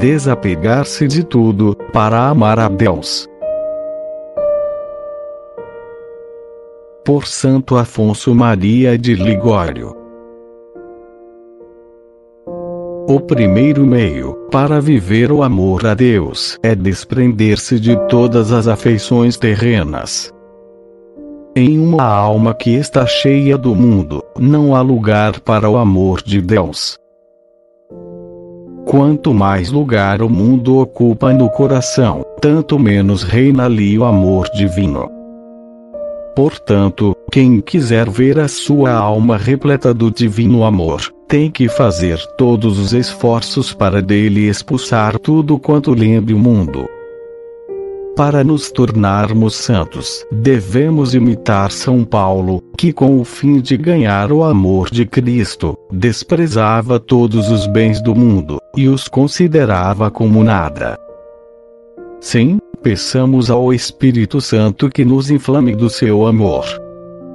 Desapegar-se de tudo, para amar a Deus. Por Santo Afonso Maria de Ligório. O primeiro meio para viver o amor a Deus é desprender-se de todas as afeições terrenas. Em uma alma que está cheia do mundo, não há lugar para o amor de Deus. Quanto mais lugar o mundo ocupa no coração, tanto menos reina ali o amor divino. Portanto, quem quiser ver a sua alma repleta do divino amor, tem que fazer todos os esforços para dele expulsar tudo quanto lembre o mundo. Para nos tornarmos santos, devemos imitar São Paulo, que com o fim de ganhar o amor de Cristo, desprezava todos os bens do mundo, e os considerava como nada. Sim, peçamos ao Espírito Santo que nos inflame do seu amor.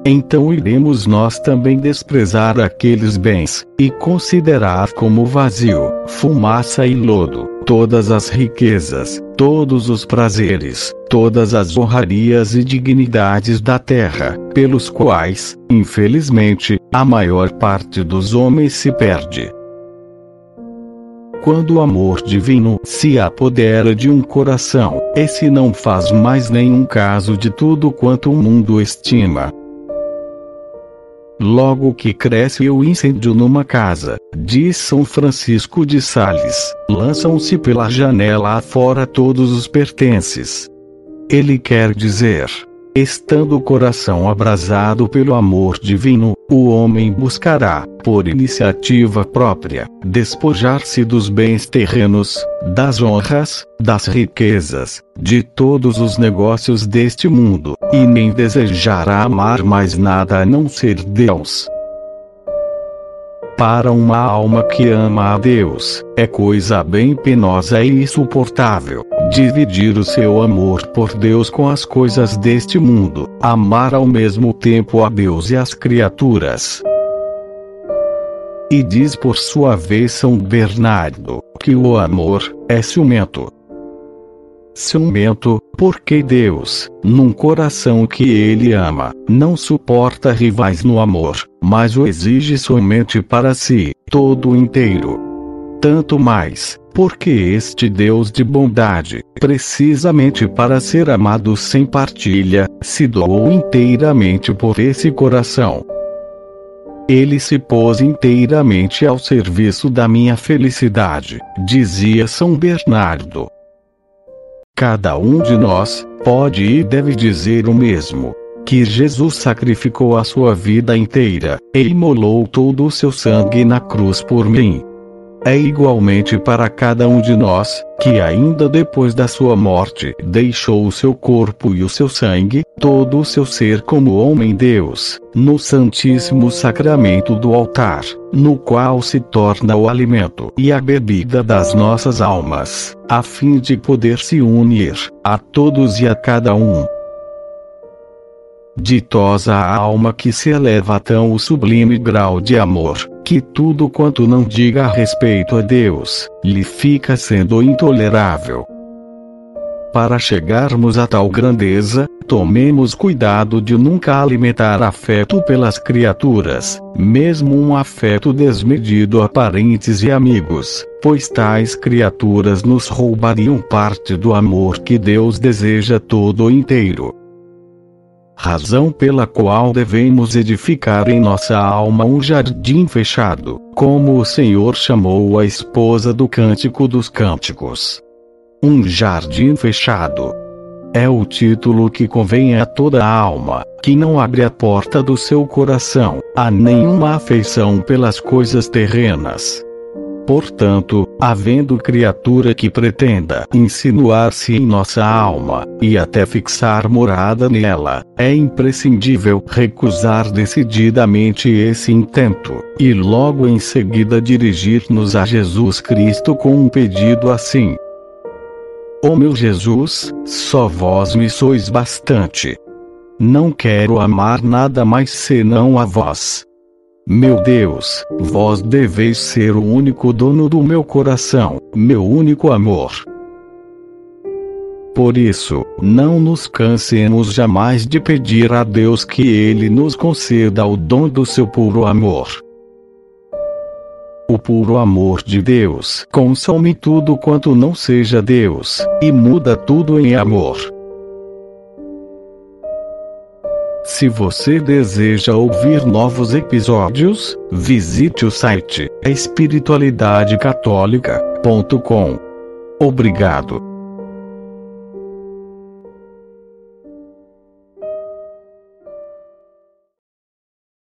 Então iremos nós também desprezar aqueles bens, e considerar como vazio, fumaça e lodo, todas as riquezas, todos os prazeres, todas as honrarias e dignidades da terra, pelos quais, infelizmente, a maior parte dos homens se perde. Quando o amor divino se apodera de um coração, esse não faz mais nenhum caso de tudo quanto o mundo estima. Logo que cresce o incêndio numa casa, diz São Francisco de Sales, lançam-se pela janela afora todos os pertences. Ele quer dizer, Estando o coração abrasado pelo amor divino, o homem buscará, por iniciativa própria, despojar-se dos bens terrenos, das honras, das riquezas, de todos os negócios deste mundo, e nem desejará amar mais nada a não ser Deus. Para uma alma que ama a Deus, é coisa bem penosa e insuportável dividir o seu amor por Deus com as coisas deste mundo, amar ao mesmo tempo a Deus e as criaturas. E diz por sua vez São Bernardo, que o amor é ciumento. Ciumento, porque Deus, num coração que ele ama, não suporta rivais no amor, mas o exige somente para si, todo inteiro. Tanto mais, porque este Deus de bondade, precisamente para ser amado sem partilha, se doou inteiramente por esse coração. Ele se pôs inteiramente ao serviço da minha felicidade, dizia São Bernardo. Cada um de nós, pode e deve dizer o mesmo. Que Jesus sacrificou a sua vida inteira, e imolou todo o seu sangue na cruz por mim. É igualmente para cada um de nós, que ainda depois da sua morte deixou o seu corpo e o seu sangue, todo o seu ser como homem-deus, no Santíssimo Sacramento do altar, no qual se torna o alimento e a bebida das nossas almas, a fim de poder se unir a todos e a cada um. Ditosa a alma que se eleva a tão sublime grau de amor, que tudo quanto não diga a respeito a Deus, lhe fica sendo intolerável. Para chegarmos a tal grandeza, tomemos cuidado de nunca alimentar afeto pelas criaturas, mesmo um afeto desmedido a parentes e amigos, pois tais criaturas nos roubariam parte do amor que Deus deseja todo inteiro razão pela qual devemos edificar em nossa alma um jardim fechado, como o Senhor chamou a esposa do Cântico dos Cânticos. Um jardim fechado. É o título que convém a toda a alma, que não abre a porta do seu coração, a nenhuma afeição pelas coisas terrenas. Portanto, havendo criatura que pretenda insinuar-se em nossa alma, e até fixar morada nela, é imprescindível recusar decididamente esse intento, e logo em seguida dirigir-nos a Jesus Cristo com um pedido assim: Ó oh meu Jesus, só vós me sois bastante. Não quero amar nada mais senão a vós. Meu Deus, vós deveis ser o único dono do meu coração, meu único amor. Por isso, não nos cansemos jamais de pedir a Deus que Ele nos conceda o dom do seu puro amor. O puro amor de Deus consome tudo quanto não seja Deus, e muda tudo em amor. Se você deseja ouvir novos episódios, visite o site espiritualidadecatólica.com. Obrigado.